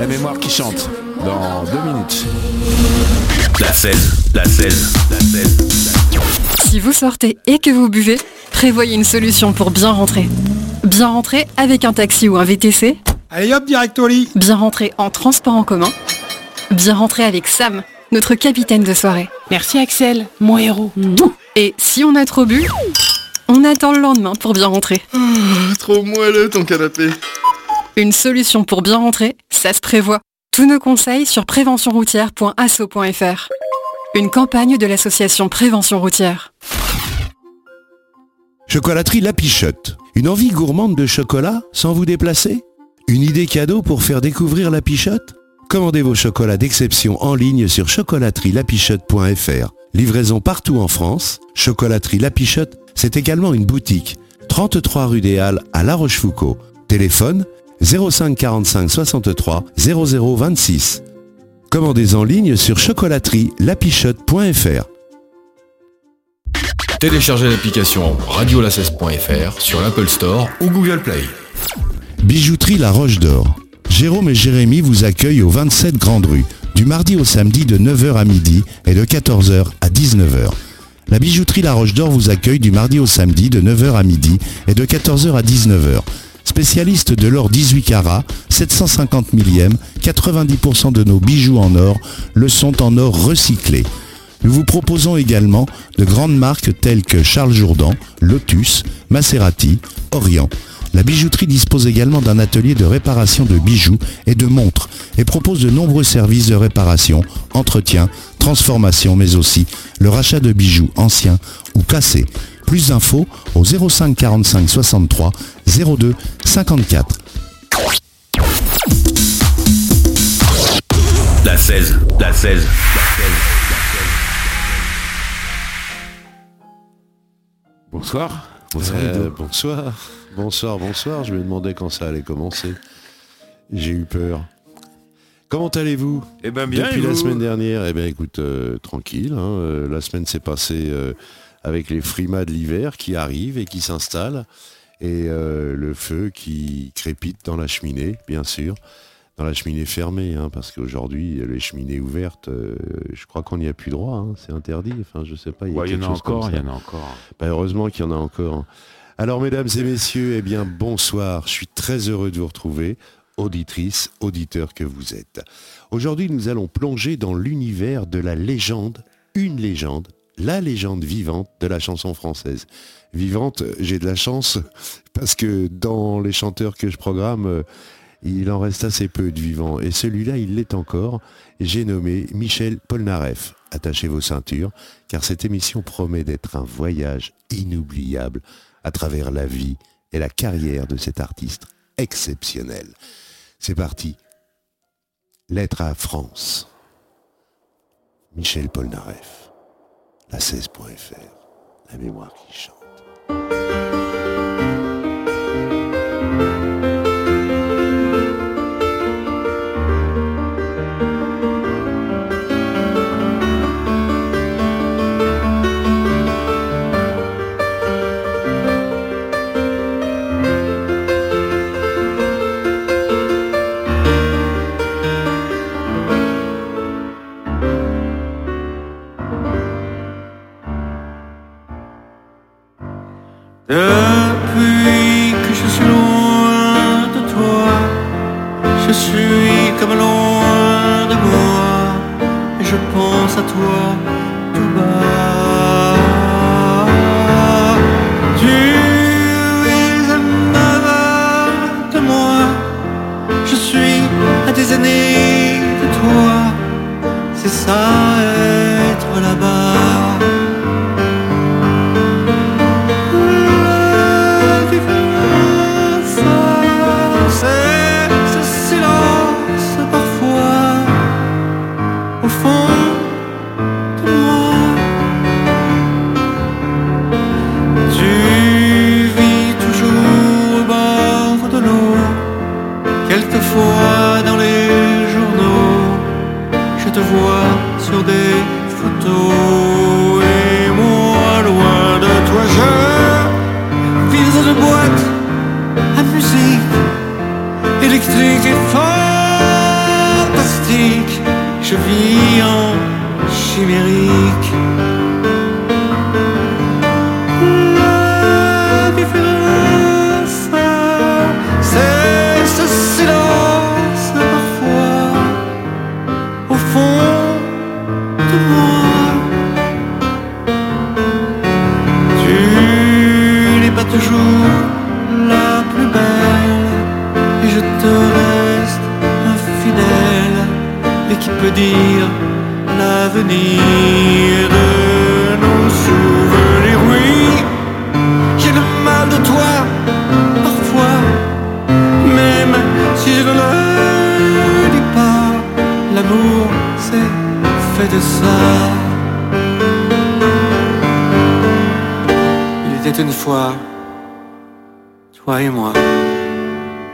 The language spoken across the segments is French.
La mémoire qui chante dans deux minutes. La 16, la 16, la 16. Si vous sortez et que vous buvez, prévoyez une solution pour bien rentrer. Bien rentrer avec un taxi ou un VTC. Allez hop, direct au lit. Bien rentrer en transport en commun. Bien rentrer avec Sam, notre capitaine de soirée. Merci Axel, mon héros. Et si on a trop bu, on attend le lendemain pour bien rentrer. Trop moelleux ton canapé. Une solution pour bien rentrer, ça se prévoit. Tous nos conseils sur préventionroutière.asso.fr. Une campagne de l'association Prévention routière. Chocolaterie La Pichotte. Une envie gourmande de chocolat sans vous déplacer? Une idée cadeau pour faire découvrir La Pichotte? Commandez vos chocolats d'exception en ligne sur chocolaterielapichotte.fr. Livraison partout en France. Chocolaterie La Pichotte, c'est également une boutique. 33 rue des Halles à La Rochefoucauld. Téléphone 05 45 63 00 26. Commandez en ligne sur chocolaterielapichotte.fr. Téléchargez l'application radiola16.fr sur l'Apple Store ou Google Play. Bijouterie La Roche d'Or. Jérôme et Jérémy vous accueillent au 27 Grande Rue, du mardi au samedi de 9h à midi et de 14h à 19h. La bijouterie La Roche d'Or vous accueille du mardi au samedi de 9h à midi et de 14h à 19h. Spécialiste de l'or 18 carats, 750 millième, 90% de nos bijoux en or le sont en or recyclé. Nous vous proposons également de grandes marques telles que Charles Jourdan, Lotus, Maserati, Orient. La bijouterie dispose également d'un atelier de réparation de bijoux et de montres et propose de nombreux services de réparation, entretien, transformation, mais aussi le rachat de bijoux anciens ou cassés. Plus d'infos au 05 45 63 02 54. La 16, la 16, la 16. Bonsoir. Bonsoir, Euh, bonsoir, bonsoir, bonsoir. Je me demandais quand ça allait commencer. J'ai eu peur. Comment allez-vous Eh ben bien, Depuis la semaine dernière, eh bien écoute, euh, tranquille. hein, euh, la semaine s'est passée euh, avec les frimas de l'hiver qui arrivent et qui s'installent. Et euh, le feu qui crépite dans la cheminée, bien sûr. Dans la cheminée fermée, hein, parce qu'aujourd'hui, les cheminées ouvertes, euh, je crois qu'on n'y a plus droit. hein, c'est interdit. Enfin, je sais pas. Il y Ouais, en a encore, il y en a encore. Bah, heureusement qu'il y en a encore. Alors, mesdames et messieurs, eh bien, bonsoir. Je suis très heureux de vous retrouver, auditrices, auditeurs que vous êtes. Aujourd'hui, nous allons plonger dans l'univers de la légende, une légende, la légende vivante de la chanson française. Vivante, j'ai de la chance parce que dans les chanteurs que je programme, euh, il en reste assez peu de vivants. Et celui-là, il l'est encore. J'ai nommé Michel Polnareff. Attachez vos ceintures, car cette émission promet d'être un voyage inoubliable à travers la vie et la carrière de cet artiste exceptionnel. C'est parti. Lettre à France. Michel Polnareff. La 16.fr. La mémoire qui chante. Depuis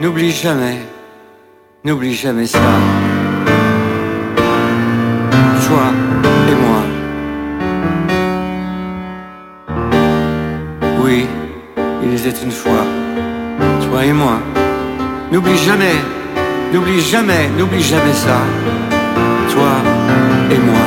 N'oublie jamais, n'oublie jamais ça. Toi et moi. Oui, il était une fois, toi et moi. N'oublie jamais, n'oublie jamais, n'oublie jamais ça. Toi et moi.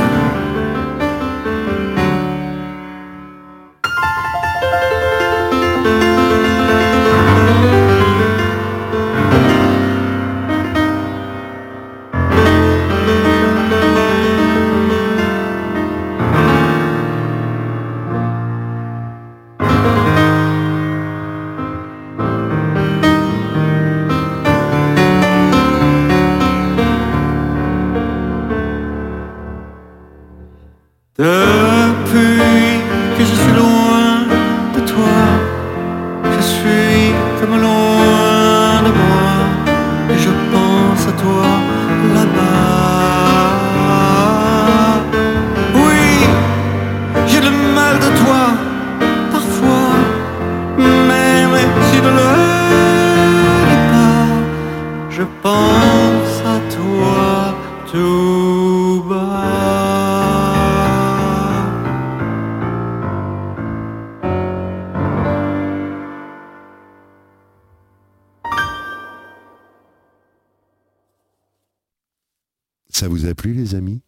Ça vous a plu les amis?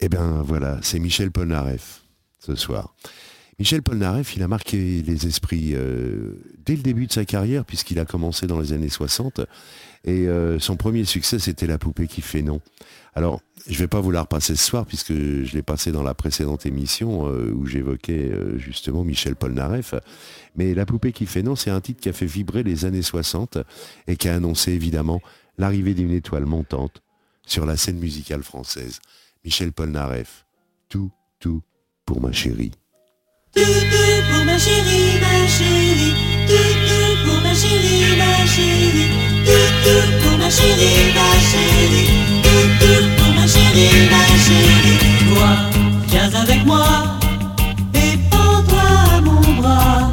Eh bien voilà, c'est Michel Polnareff ce soir. Michel Polnareff, il a marqué les esprits euh, dès le début de sa carrière puisqu'il a commencé dans les années 60 et euh, son premier succès c'était La poupée qui fait non. Alors, je ne vais pas vous la repasser ce soir puisque je l'ai passé dans la précédente émission euh, où j'évoquais justement Michel Polnareff. Mais La poupée qui fait non, c'est un titre qui a fait vibrer les années 60 et qui a annoncé évidemment l'arrivée d'une étoile montante sur la scène musicale française. Michel Polnareff, tout, tout pour ma chérie. Tout, tout pour ma chérie, ma chérie. Tout, tout pour ma chérie, ma chérie. Tout, tout pour ma chérie, ma chérie. Tout, tout pour ma chérie, ma chérie. Toi, viens avec moi et prends-toi à mon bras.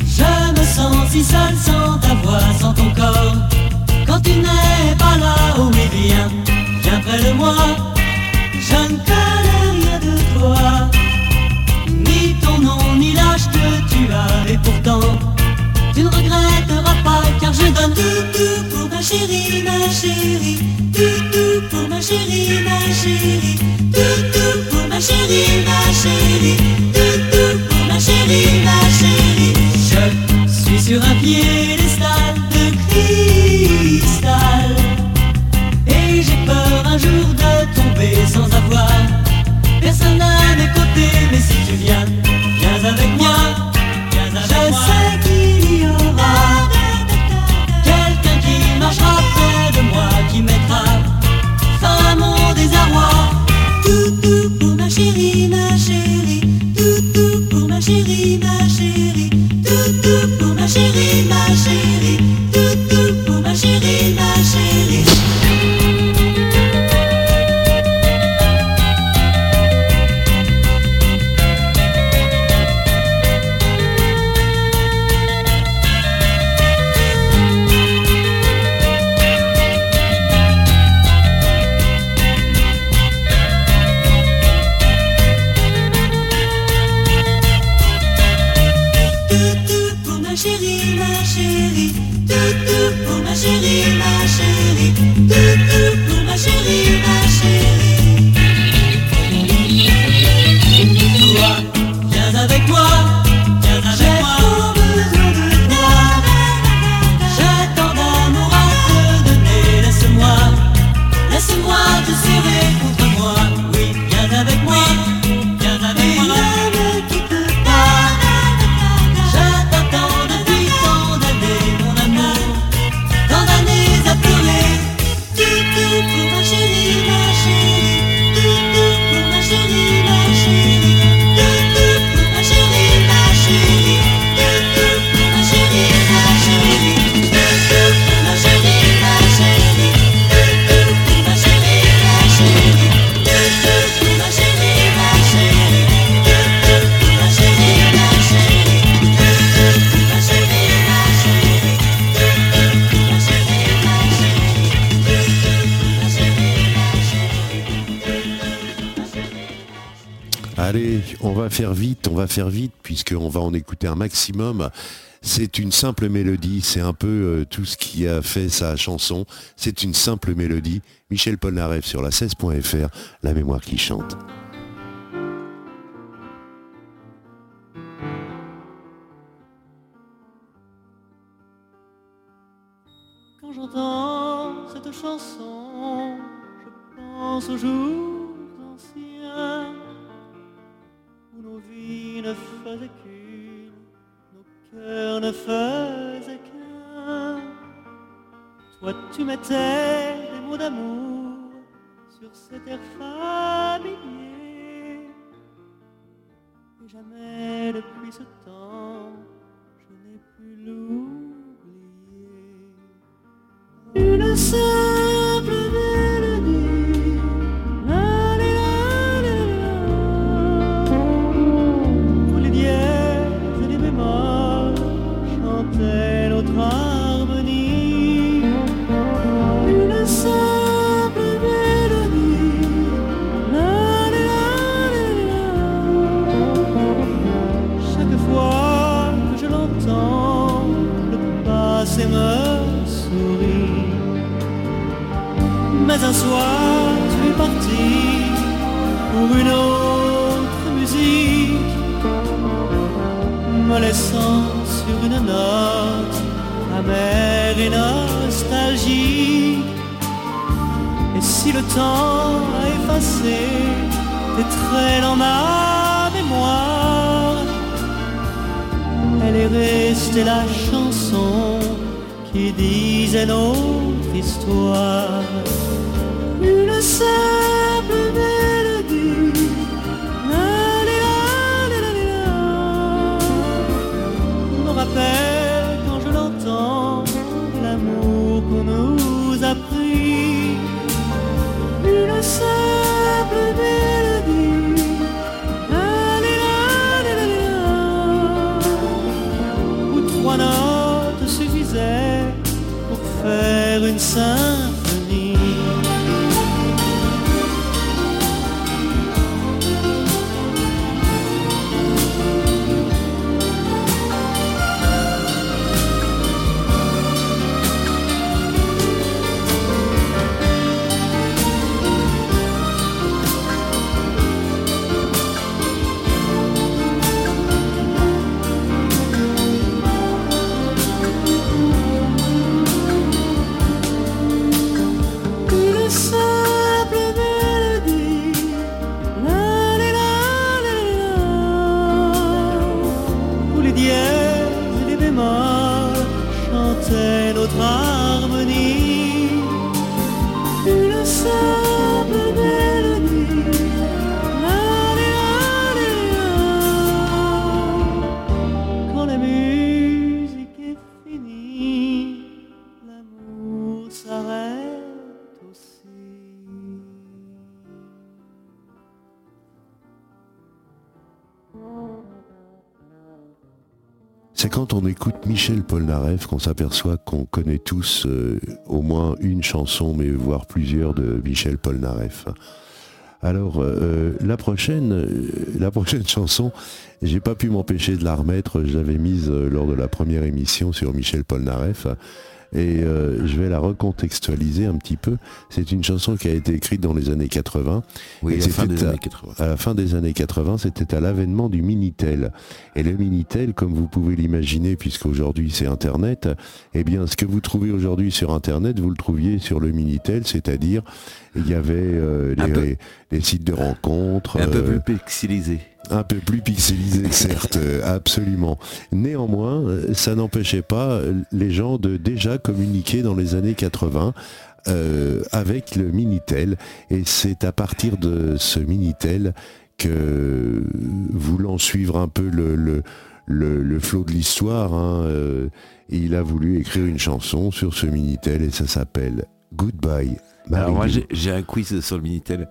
Je me sens si seul sans ta voix, sans ton corps. Tu n'es pas là, oh mais viens, viens près de moi. Je ne connais rien de toi ni ton nom, ni l'âge que tu as, et pourtant, tu ne regretteras pas, car je donne tout, tout pour ma chérie, ma chérie, tout, tout pour ma chérie, ma chérie, tout, tout pour ma chérie, ma chérie, tout, tout pour ma chérie, ma chérie. Je suis sur un piédestal de cristal, et j'ai peur un jour de tomber sans avoir Personne à mes côtés, mais si tu viens, viens avec moi. Je sais qu'il y aura quelqu'un qui marchera près de moi, qui mettra fin à mon désarroi. Tout, tout pour ma chérie, ma chérie. Tout, tout pour ma chérie, ma chérie. écouter un maximum. C'est une simple mélodie, c'est un peu euh, tout ce qui a fait sa chanson. C'est une simple mélodie. Michel Polnareff sur la 16.fr, la mémoire qui chante. J'émettais des mots d'amour sur cet air familier. Et jamais depuis ce temps. Michel Polnareff qu'on s'aperçoit qu'on connaît tous euh, au moins une chanson, mais voire plusieurs de Michel Polnareff. Alors euh, la prochaine, euh, la prochaine chanson, j'ai pas pu m'empêcher de la remettre. J'avais mise lors de la première émission sur Michel Polnareff et euh, je vais la recontextualiser un petit peu. C'est une chanson qui a été écrite dans les années 80. Oui, Et à la fin des à- années 80. À la fin des années 80, c'était à l'avènement du Minitel. Et le Minitel, comme vous pouvez l'imaginer, puisqu'aujourd'hui c'est Internet, eh bien ce que vous trouvez aujourd'hui sur Internet, vous le trouviez sur le Minitel, c'est-à-dire il y avait euh, les, peu- les sites de rencontres. Un peu euh, plus pixelisé. Un peu plus pixelisé, certes, euh, absolument. Néanmoins, euh, ça n'empêchait pas euh, les gens de déjà communiquer dans les années 80 euh, avec le Minitel. Et c'est à partir de ce Minitel que, voulant suivre un peu le, le, le, le flot de l'histoire, hein, euh, il a voulu écrire une chanson sur ce Minitel et ça s'appelle Goodbye. Alors moi j'ai un quiz sur le Minitel.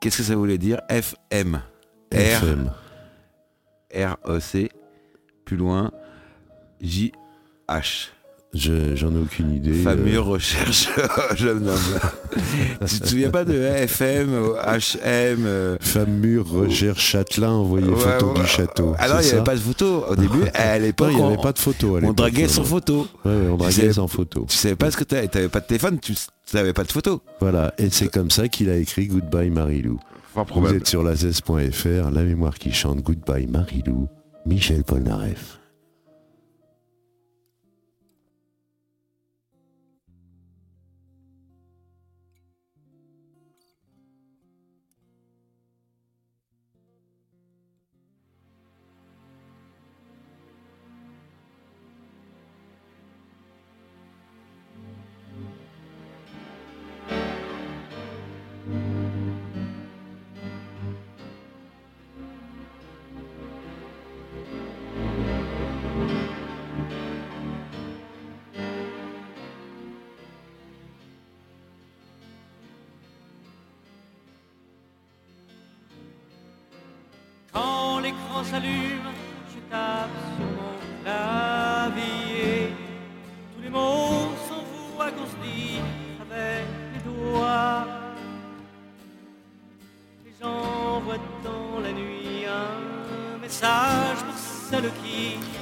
Qu'est-ce que ça voulait dire FM. R, FM. R-E-C, plus loin, J-H. Je- J'en ai aucune idée. Fameux euh, recherche jeune homme. tu te souviens pas de FM, HM euh, Fameux Roger Châtelain envoyé ouais, photo ouais. du château. Alors il c'est n'y avait pas de photo au début. À l'époque, il n'y avait on- pas de photo. à on draguait non, sans photo. Ouais, on Tu draguait savais- sans photo. Tu savais pas ce que t'avais. T'avais pas de téléphone, tu savais pas de photo. Voilà, et c'est comme ça qu'il a écrit Goodbye Marilou. Fort Vous êtes sur la zeste.fr, la mémoire qui chante Goodbye Marilou, Michel Polnareff.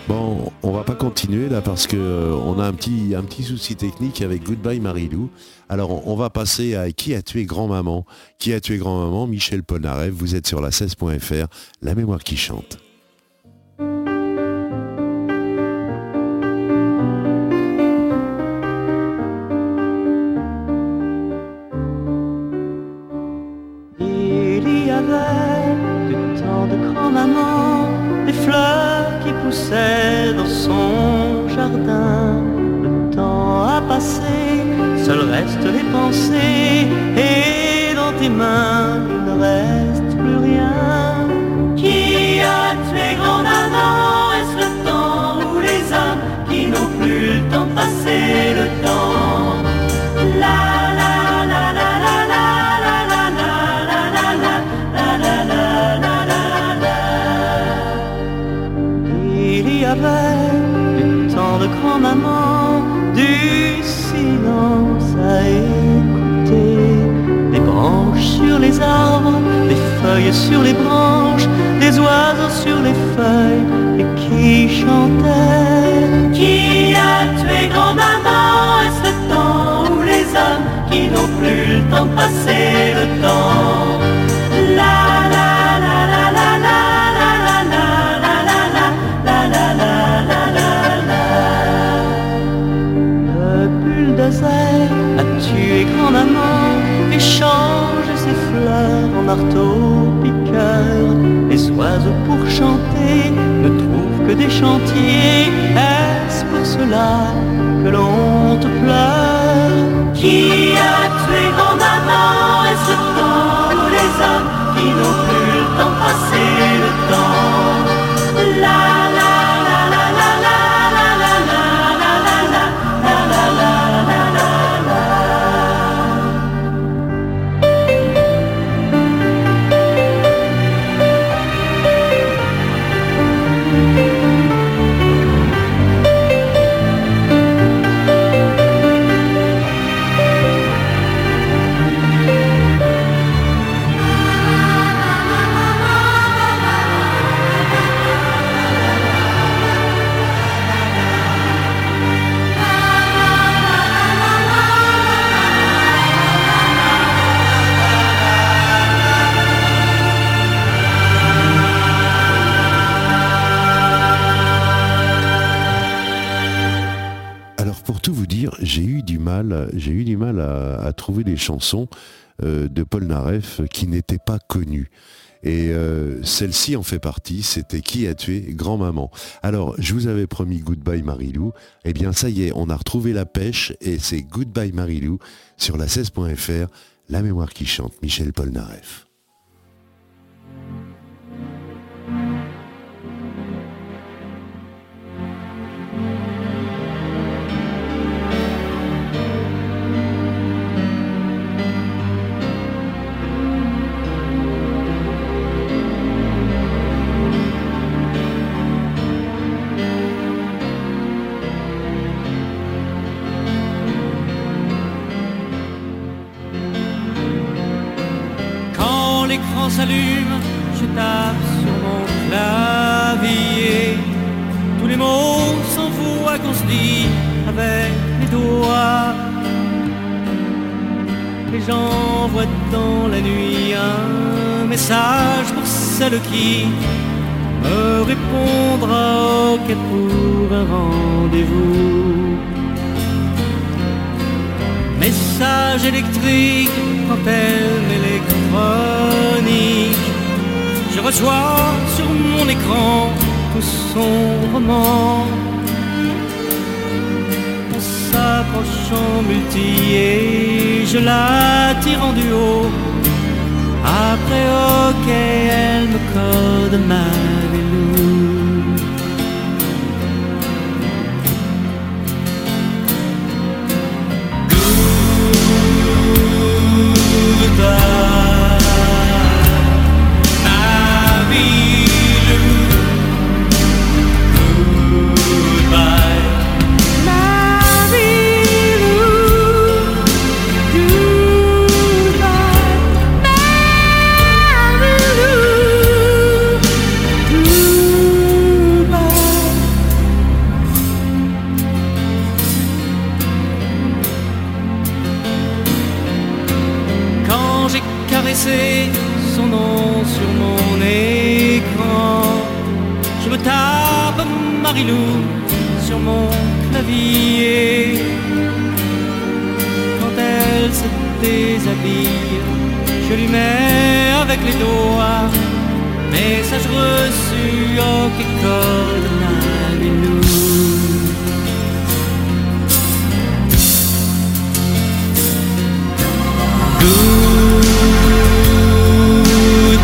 Bon, on va pas continuer là parce que euh, on a un petit, souci technique avec Goodbye Marilou. Alors on, on va passer à Qui a tué grand-maman? Qui a tué grand-maman? Michel Polnareff, vous êtes sur la 16.fr, la mémoire qui chante. Passer le temps La la la la la la la la la la la la la la la la Le a tué grand-maman et changé ses fleurs en marteau-piqueur. Les oiseaux pour chanter ne trouvent que des chantiers. Est-ce pour cela que l'on te pleure Qui a tué see j'ai eu du mal à, trouver des chansons euh, de Paul Naref qui n'étaient pas connues. Et euh, celle-ci en fait partie, c'était Qui a tué grand-maman Alors, je vous avais promis Goodbye Marilou, eh bien ça y est, on a retrouvé la pêche et c'est Goodbye Marilou sur la 16.fr, la mémoire qui chante, Michel Polnareff. Qui me répondra ok pour un rendez-vous. Message électrique, antenne électronique. Je reçois sur mon écran tout son roman. On s'approche en multi je la tire en duo. Après, ok, elle code ma vélo. Quand j'ai caressé son nom sur mon écran, je me tape Marilou sur mon clavier. Quand elle se déshabille, je lui mets avec les doigts. Message reçu, ok, code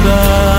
Allez,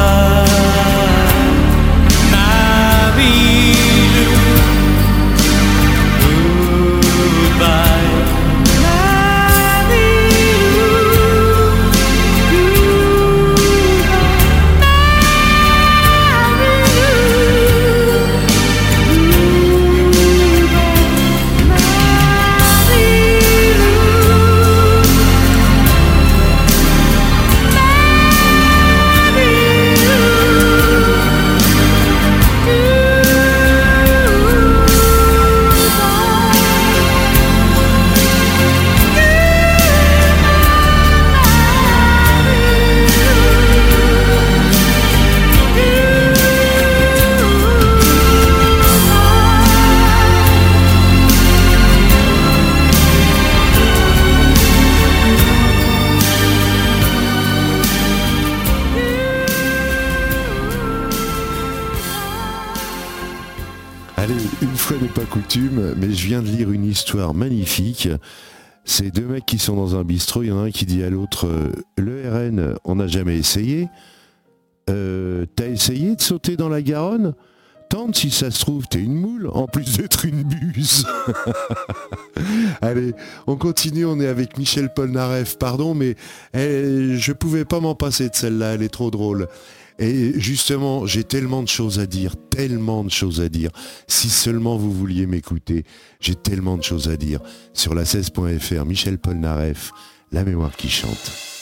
C'est deux mecs qui sont dans un bistrot, il y en a un qui dit à l'autre euh, Le RN, on n'a jamais essayé. Euh, T'as essayé de sauter dans la Garonne? Tente si ça se trouve, t'es une moule, en plus d'être une buse. Allez, on continue, on est avec Michel Polnareff, pardon, mais eh, je pouvais pas m'en passer de celle-là, elle est trop drôle. Et justement, j'ai tellement de choses à dire, tellement de choses à dire. Si seulement vous vouliez m'écouter, j'ai tellement de choses à dire. Sur la 16.fr, Michel Polnareff, la mémoire qui chante.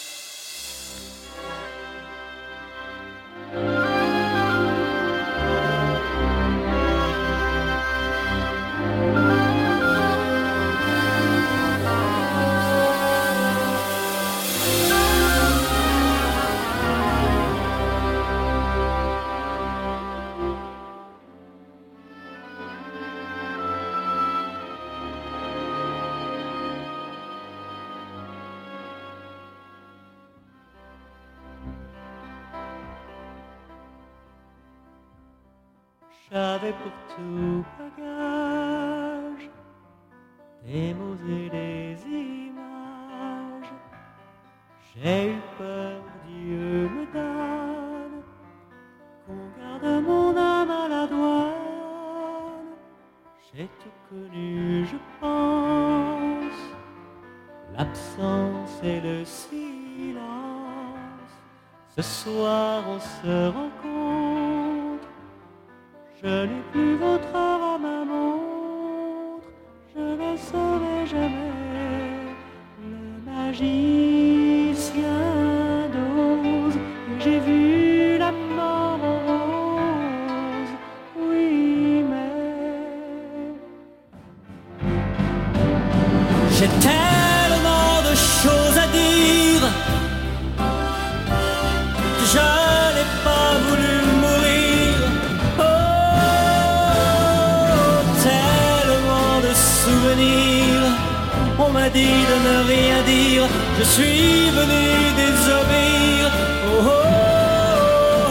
On m'a dit de ne rien dire. Je suis venu désobéir. Oh, oh,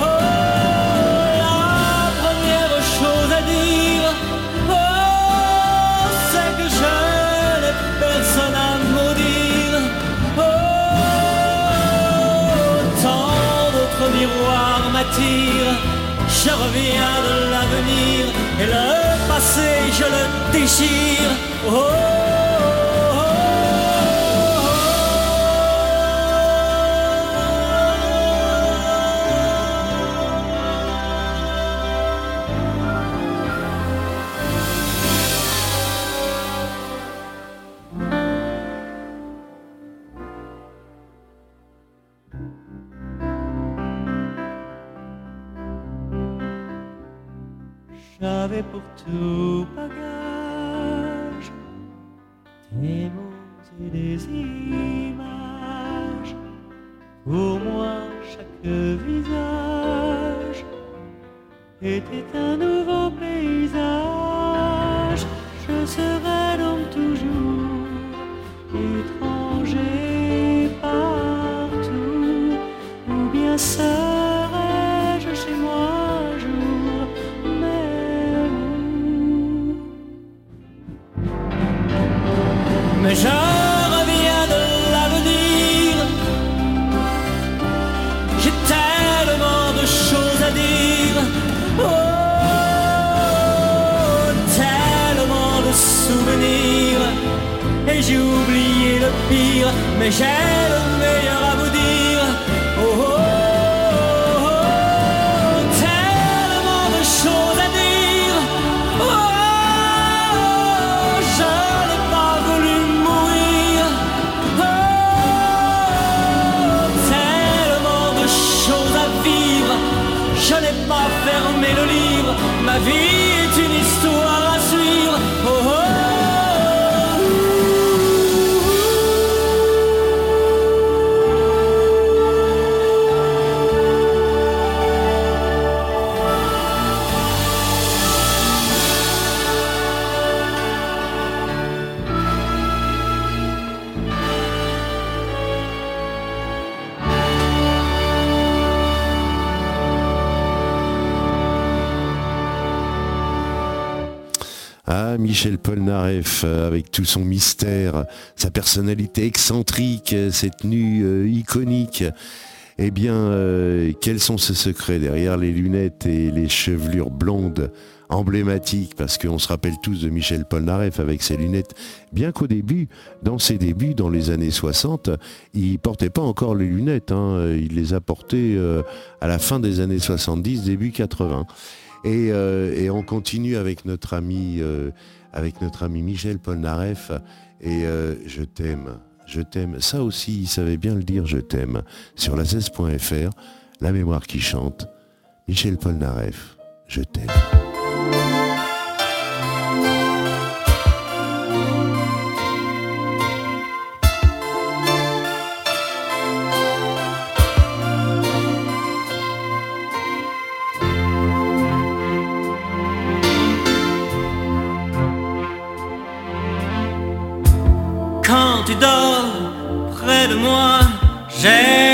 oh, oh. la première chose à dire. Oh, c'est que je n'ai personne à maudire. Oh, tant d'autres miroirs m'attirent. Je reviens de l'avenir et le passé je le déchire. Oh, Et j'ai oublié le pire, mais j'ai le meilleur à vous dire. Oh, oh, oh, oh, tellement de choses à dire. Oh, je n'ai pas voulu mourir. Oh, tellement de choses à vivre. Je n'ai pas fermé le livre. Ma vie Michel Polnareff, euh, avec tout son mystère, sa personnalité excentrique, euh, cette tenue euh, iconique. Eh bien, euh, quels sont ses secrets derrière les lunettes et les chevelures blondes emblématiques? Parce qu'on se rappelle tous de Michel Polnareff avec ses lunettes, bien qu'au début, dans ses débuts, dans les années 60, il portait pas encore les lunettes. hein. Il les a portées à la fin des années 70, début 80. Et, on continue avec notre ami, avec notre ami Michel Polnareff. Et euh, je t'aime, je t'aime. Ça aussi, il savait bien le dire, je t'aime. Sur la 16.fr, la mémoire qui chante. Michel Polnareff, je t'aime. De moi, j'ai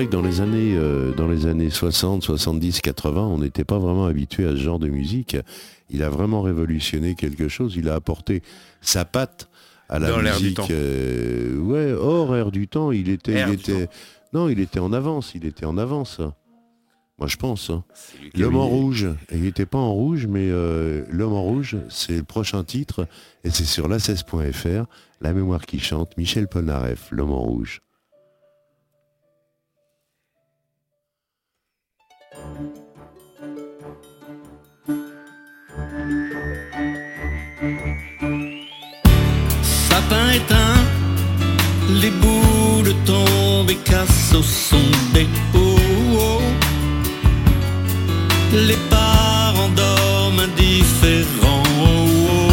vrai que dans les années, euh, dans les années 60, 70, 80, on n'était pas vraiment habitué à ce genre de musique. Il a vraiment révolutionné quelque chose. Il a apporté sa patte à la Dans l'air du musique. temps. euh, ouais, hors air du temps. Il était, il était, non, il était en avance. Il était en avance. Moi, je pense. hein. L'homme en rouge. Il n'était pas en rouge, mais euh, l'homme en rouge, c'est le prochain titre. Et c'est sur la16.fr. La mémoire qui chante. Michel Polnareff, l'homme en rouge. les boules tombent et cassent au son des hauts. Les parents dorment indifférents. Oh,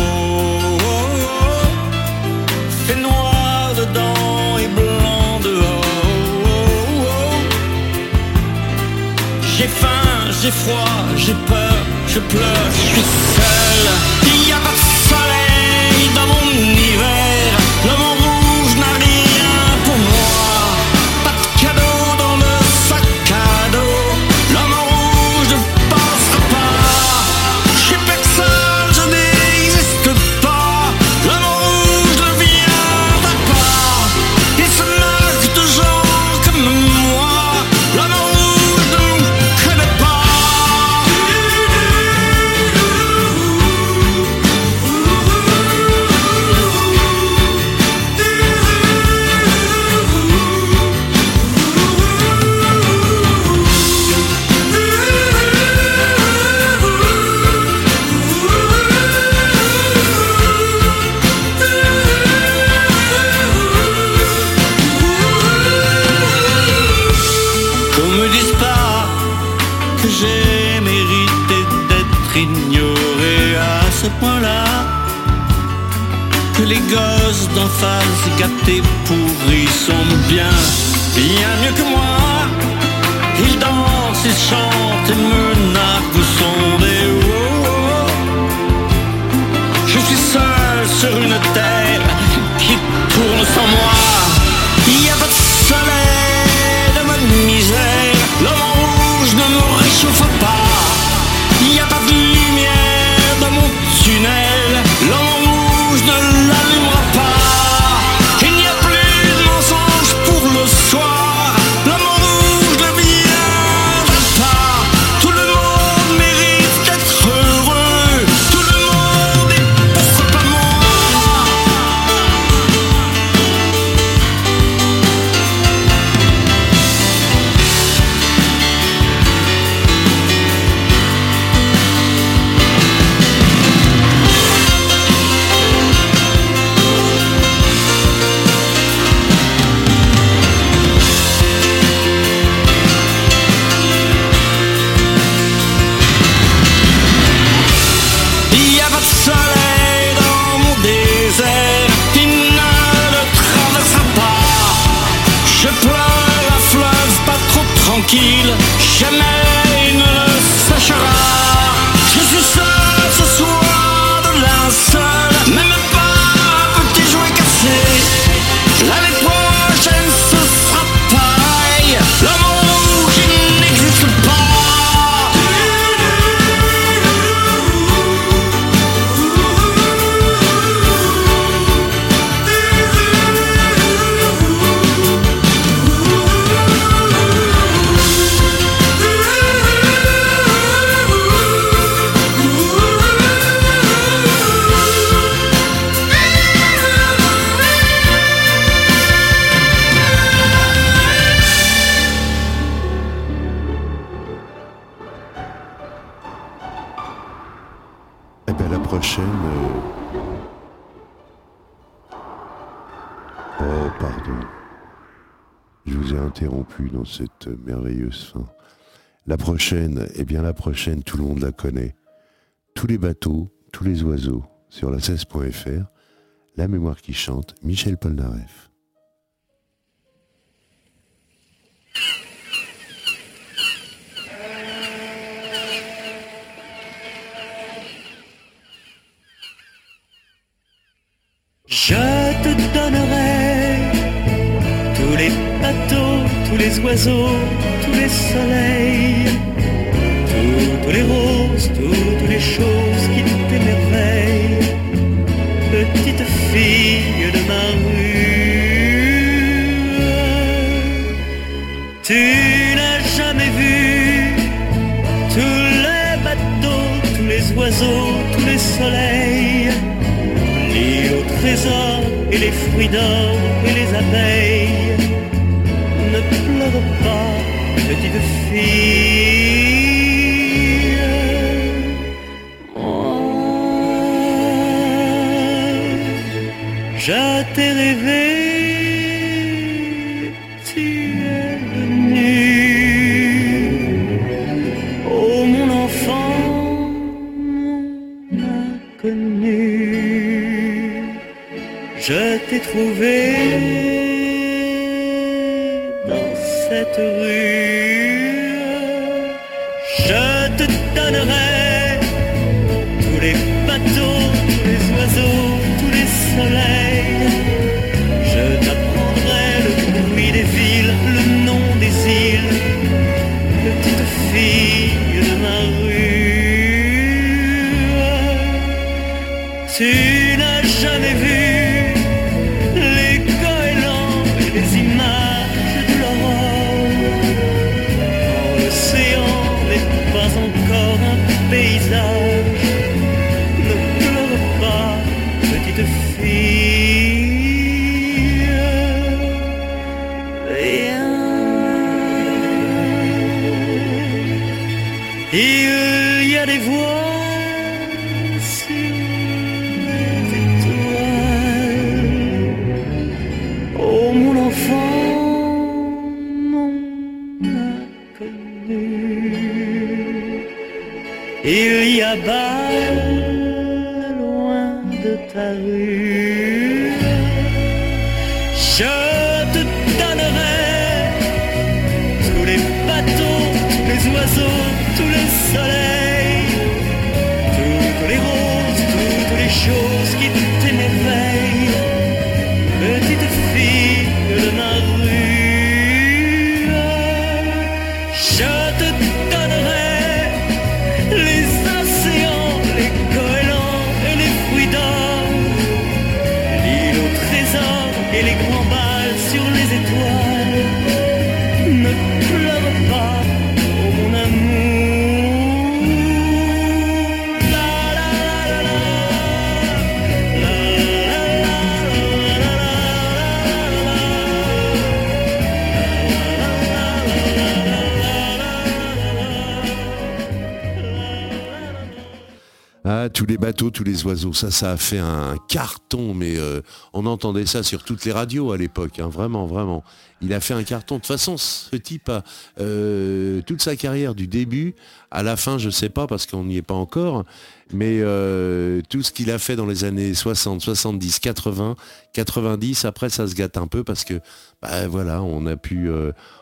noir dedans et blanc dehors. J'ai faim, j'ai froid, j'ai peur, je pleure, je suis seul. merveilleuse fin. La prochaine, eh bien la prochaine, tout le monde la connaît. Tous les bateaux, tous les oiseaux, sur la 16.fr, La mémoire qui chante, Michel Polnareff. tous les oiseaux, tous les soleils, toutes les roses, toutes les choses qui t'émerveillent. Petite fille de ma rue, tu n'as jamais vu tous les bateaux, tous les oiseaux, tous les soleils, ni au trésor et les fruits d'or et les abeilles pleure pas, petite fille. Moi, je t'ai rêvé, tu es venu. Oh mon enfant, mon inconnu, je t'ai trouvé. Goodbye. les bateaux, tous les oiseaux. Ça, ça a fait un carton, mais euh, on entendait ça sur toutes les radios à l'époque, hein. vraiment, vraiment. Il a fait un carton. De toute façon, ce type a euh, toute sa carrière du début à la fin, je ne sais pas parce qu'on n'y est pas encore, mais euh, tout ce qu'il a fait dans les années 60, 70, 80, 90, après ça se gâte un peu parce que bah, voilà, on a pu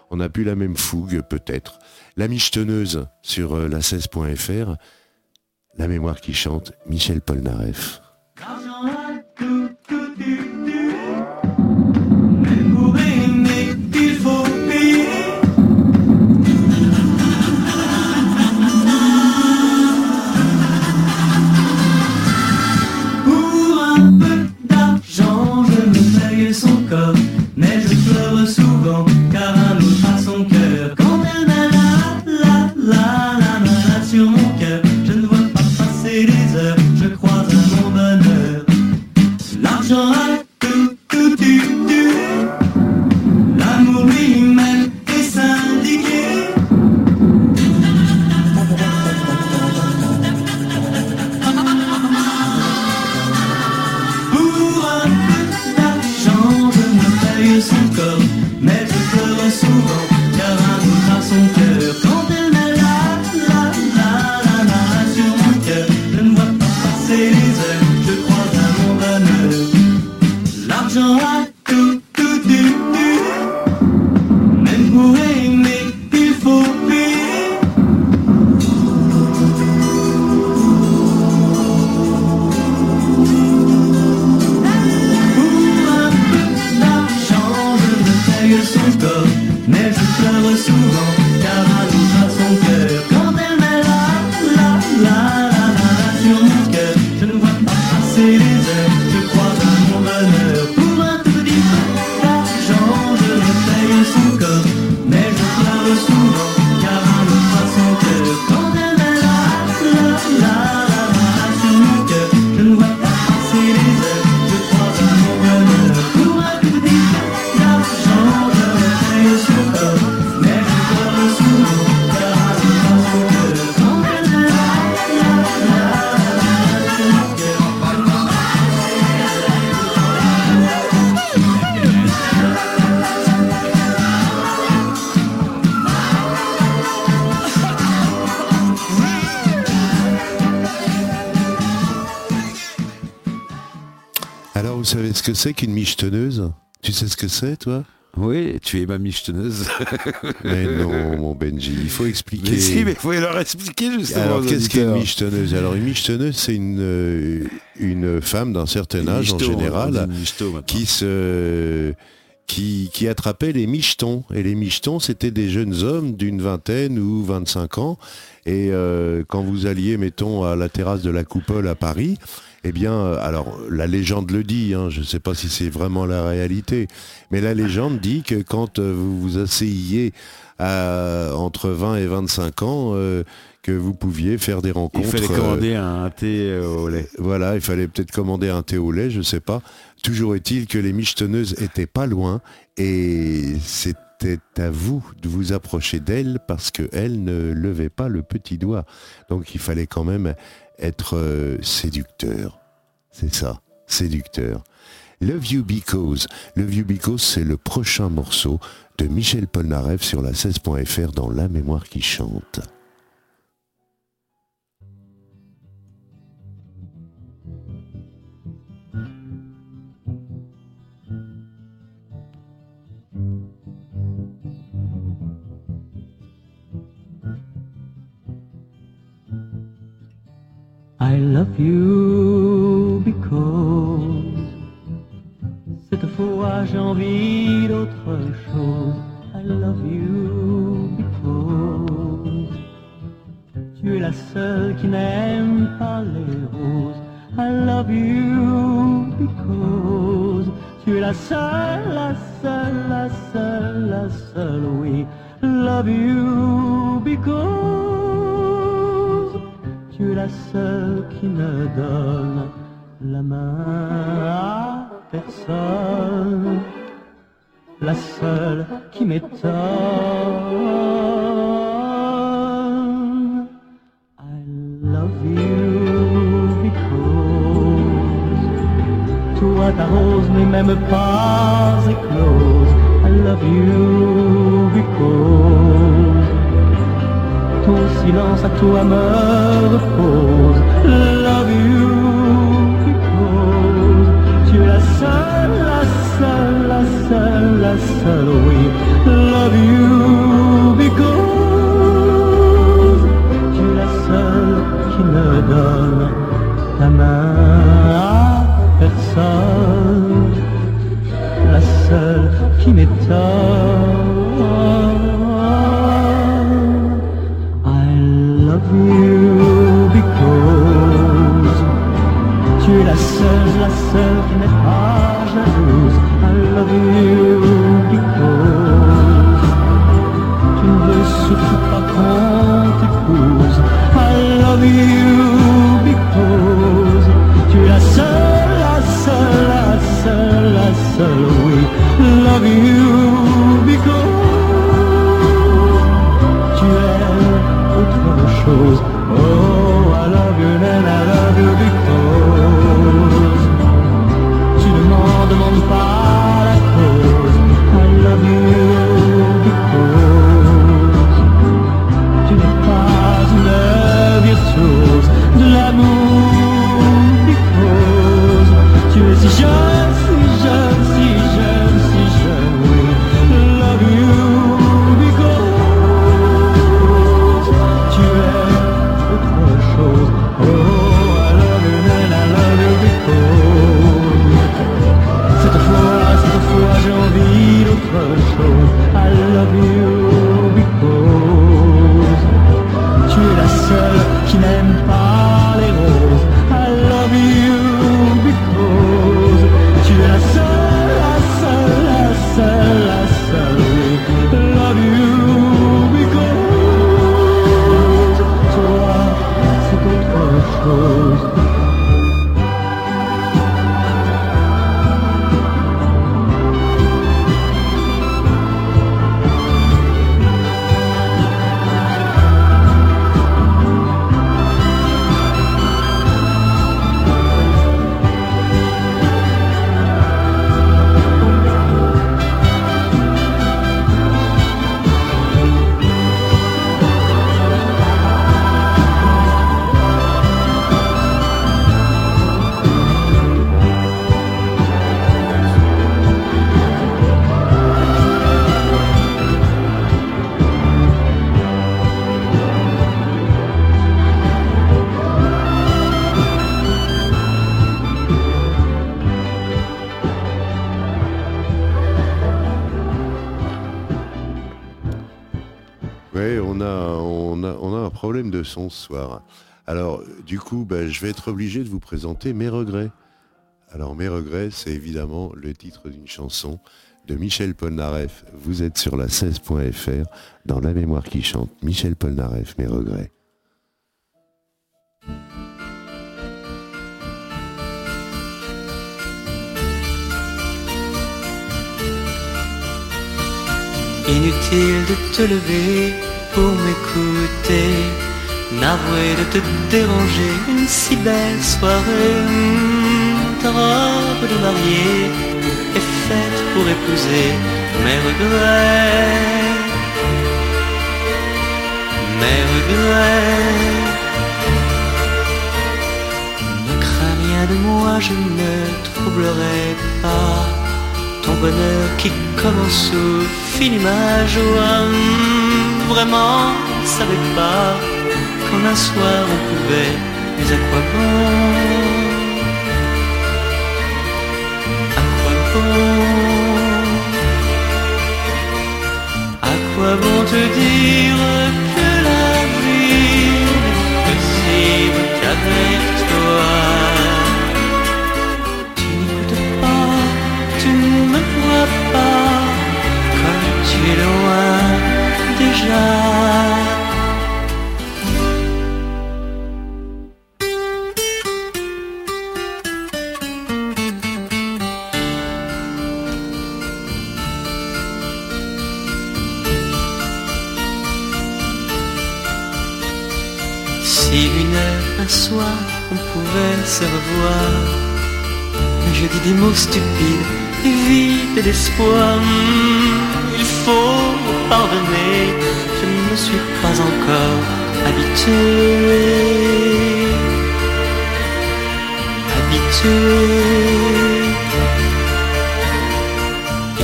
on a pu la même fougue peut-être. La micheteneuse sur la 16.fr la mémoire qui chante, Michel Polnareff. que c'est qu'une michetonneuse? Tu sais ce que c'est, toi? Oui, tu es ma michetonneuse. mais non, mon Benji, il faut expliquer. Mais si, mais il faut leur expliquer justement. Alors, qu'est-ce qu'une michetonneuse? Alors, une michetonneuse, c'est une, euh, une femme d'un certain âge en général qui se qui, attrapait les michetons. Et les michetons, c'était des jeunes hommes d'une vingtaine ou 25 ans. Et euh, quand vous alliez, mettons, à la terrasse de la Coupole à Paris, eh bien, euh, alors la légende le dit, hein, je ne sais pas si c'est vraiment la réalité, mais la légende dit que quand euh, vous vous asseyiez à- entre 20 et 25 ans, euh, que vous pouviez faire des Il rencontres. fallait euh, commander un thé euh, au lait. voilà, il fallait peut-être commander un thé au lait, je sais pas. Toujours est-il que les michetonneuses étaient pas loin et c'était à vous de vous approcher d'elles parce qu'elles ne levaient pas le petit doigt. Donc il fallait quand même être euh, séducteur. C'est ça, séducteur. Love You Because. Love You Because, c'est le prochain morceau de Michel Polnareff sur la 16.fr dans La mémoire qui chante. I love you because cette fois j'ai envie d'autre chose. I love you because tu es la seule qui n'aime pas les roses. I love you because tu es la seule, la seule, la seule, la seule, oui. Love you because tu es la seule qui ne donne la main à personne, la seule qui m'étonne. I love you because toi ta rose n'est même pas éclose. I love you because ton silence à toi me repose. Love you because tu es la seule, la seule, la seule, la seule, oui. Love you because tu es la seule qui ne donne ta main à personne, la seule qui m'étonne. La seule, qui n'est pas jalouse. I love you because tu ne veux surtout pas qu'on t'épouse. I love you because tu es la seule, la seule, la seule, la seule, oui. Love you because tu es autre chose. Oh, leçon ce soir. Alors, du coup, bah, je vais être obligé de vous présenter mes regrets. Alors, mes regrets, c'est évidemment le titre d'une chanson de Michel Polnareff. Vous êtes sur la 16.fr dans La mémoire qui chante. Michel Polnareff, mes regrets. Inutile de te lever pour m'écouter, navré de te déranger une si belle soirée. Hmm, Ta robe de mariée est faite pour épouser mes regrets. Mes regrets. Ne crains rien de moi, je ne troublerai pas ton bonheur qui commence ou finit ma joie. Vraiment, ne savais pas qu'en un soir on pouvait, mais à quoi bon À quoi bon À quoi bon te dire que la vie n'est possible qu'avec toi? Tu n'écoutes pas, tu ne me vois pas, comme tu es loin déjà. Si une heure, un soir, on pouvait se revoir. Je dis des mots stupides et vides d'espoir. Il faut pardonner, je ne me suis pas encore habitué. Habitué.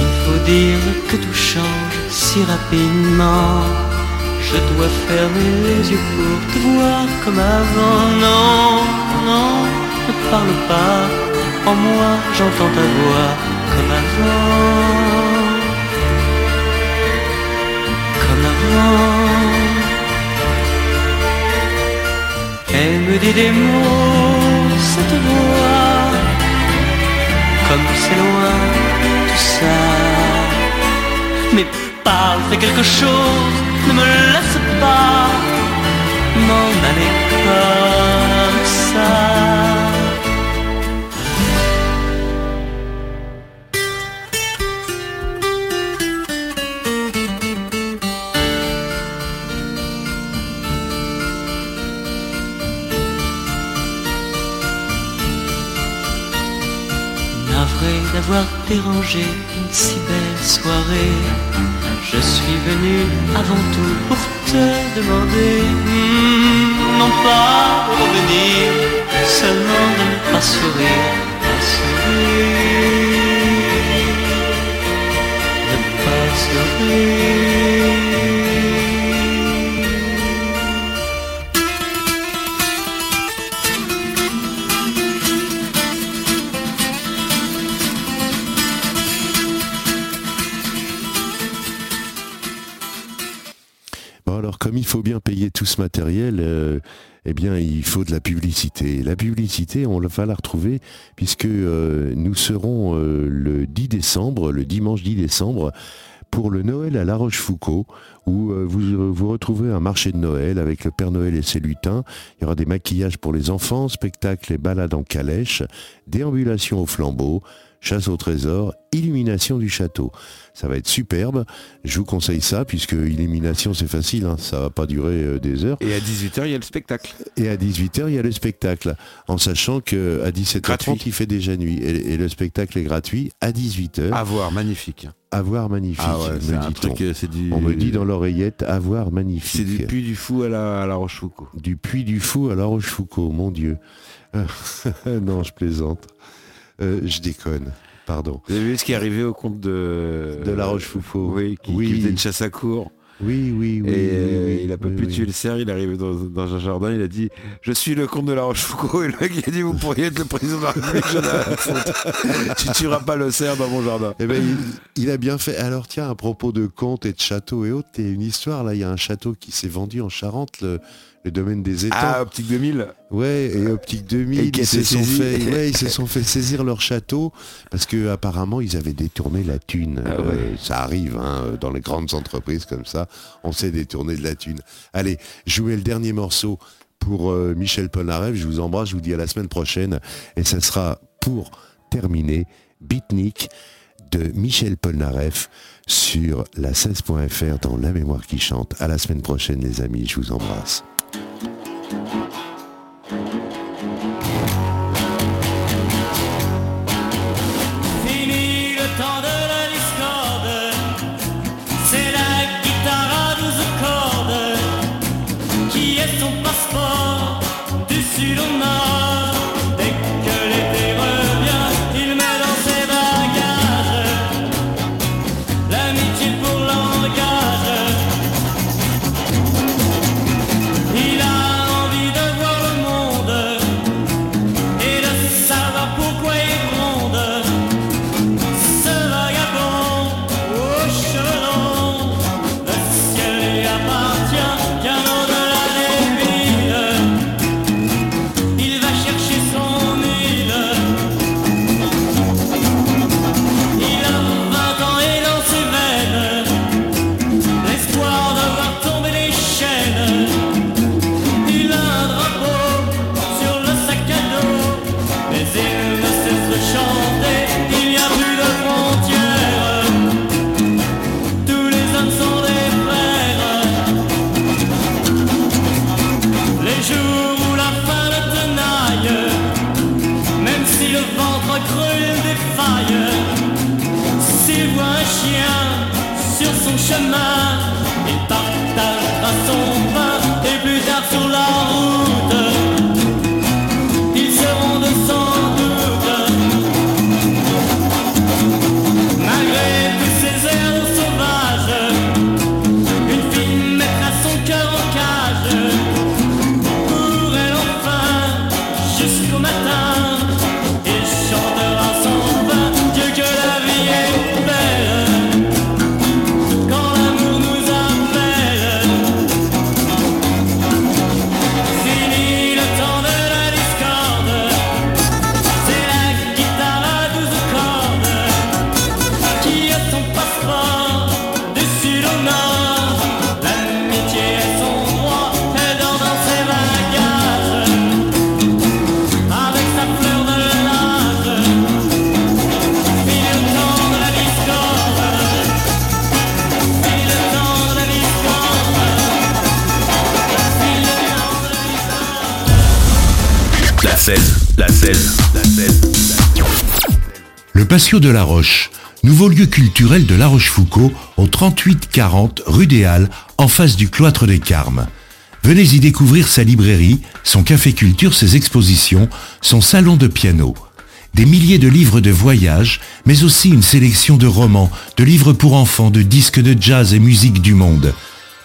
Il faut dire que tout change si rapidement. Je dois fermer les yeux pour te voir comme avant. Non, non, ne parle pas. En moi, j'entends ta voix comme avant. Elle me dit des mots, cette voix. Comme c'est loin, tout ça. Mais parle, fais quelque chose, ne me laisse pas m'en aller comme ça. D'avoir dérangé une si belle soirée. Je suis venu avant tout pour te demander, hmm, non pas revenir, seulement de ne pas sourire, pas sourire, ne pas sourire. Alors comme il faut bien payer tout ce matériel, euh, eh bien il faut de la publicité. La publicité, on va la retrouver puisque euh, nous serons euh, le 10 décembre, le dimanche 10 décembre, pour le Noël à La Rochefoucauld, où vous, vous un marché de Noël avec le Père Noël et ses lutins. Il y aura des maquillages pour les enfants, spectacles et balades en calèche, déambulation au flambeau, chasse au trésor, illumination du château. Ça va être superbe. Je vous conseille ça puisque illumination c'est facile, hein, ça va pas durer euh, des heures. Et à 18h, il y a le spectacle. Et à 18h, il y a le spectacle. En sachant que à 17h30, Gratuit. il fait déjà nuit. Et, et le spectacle est gratuit à 18h. À voir, magnifique. À voir magnifique. Ah ouais, c'est me un dit-on. truc, euh, c'est du... On me dit dans l'oreillette à voir C'est magnifique. du puits du fou à la, à la Rochefoucauld. Du Puy du Fou à La Rochefoucauld, mon Dieu. non, je plaisante. Euh, je déconne. Pardon. Vous avez vu ce qui est arrivé au comte de... De La Rochefoucauld. Oui, qui, Oui. qui faisait une chasse à cour. Oui, oui, oui. et oui, euh, oui, il a pas oui, pu tuer le cerf, il est arrivé dans, dans un jardin, il a dit Je suis le comte de la Rochefoucauld. Et le mec il a dit Vous pourriez être le président de la République. Tu tueras pas le cerf dans mon jardin. Eh ben, il, il a bien fait. Alors tiens, à propos de contes et de châteaux et autres, il y a une histoire là. Il y a un château qui s'est vendu en Charente, le, le domaine des étangs. Ah, Optique 2000 Ouais, et Optique 2000, Et qui a ils se sont fait, ouais, ils se sont fait saisir leur château parce que apparemment ils avaient détourné la thune. Ah ouais. Euh, ça arrive hein, dans les grandes entreprises comme ça, on sait détourner de la thune. Allez, mets le dernier morceau pour euh, Michel Polnareff. Je vous embrasse, je vous dis à la semaine prochaine et ça sera pour terminer Beatnik de Michel Polnareff sur la 16.fr dans La mémoire qui chante. À la semaine prochaine les amis, je vous embrasse. Thank you. Patio de la Roche, nouveau lieu culturel de La Rochefoucauld au 3840 rue des Halles, en face du cloître des Carmes. Venez y découvrir sa librairie, son café culture, ses expositions, son salon de piano. Des milliers de livres de voyage, mais aussi une sélection de romans, de livres pour enfants, de disques de jazz et musique du monde.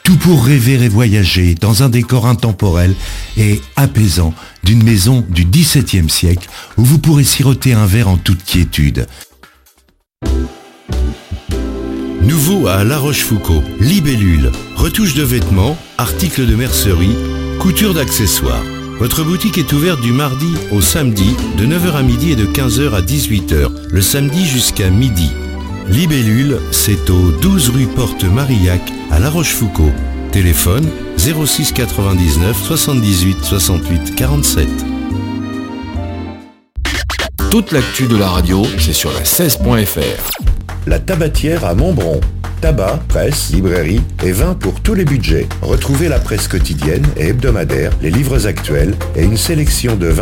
Tout pour rêver et voyager dans un décor intemporel et apaisant d'une maison du XVIIe siècle où vous pourrez siroter un verre en toute quiétude. Nouveau à La Rochefoucauld, libellule, retouche de vêtements, articles de mercerie, couture d'accessoires. Votre boutique est ouverte du mardi au samedi de 9h à midi et de 15h à 18h, le samedi jusqu'à midi. Libellule, c'est au 12 rue Porte Marillac à La Rochefoucauld. Téléphone 06 99 78 68 47. Toute l'actu de la radio, c'est sur la 16.fr. La tabatière à Montbron. Tabac, presse, librairie et vin pour tous les budgets. Retrouvez la presse quotidienne et hebdomadaire, les livres actuels et une sélection de vins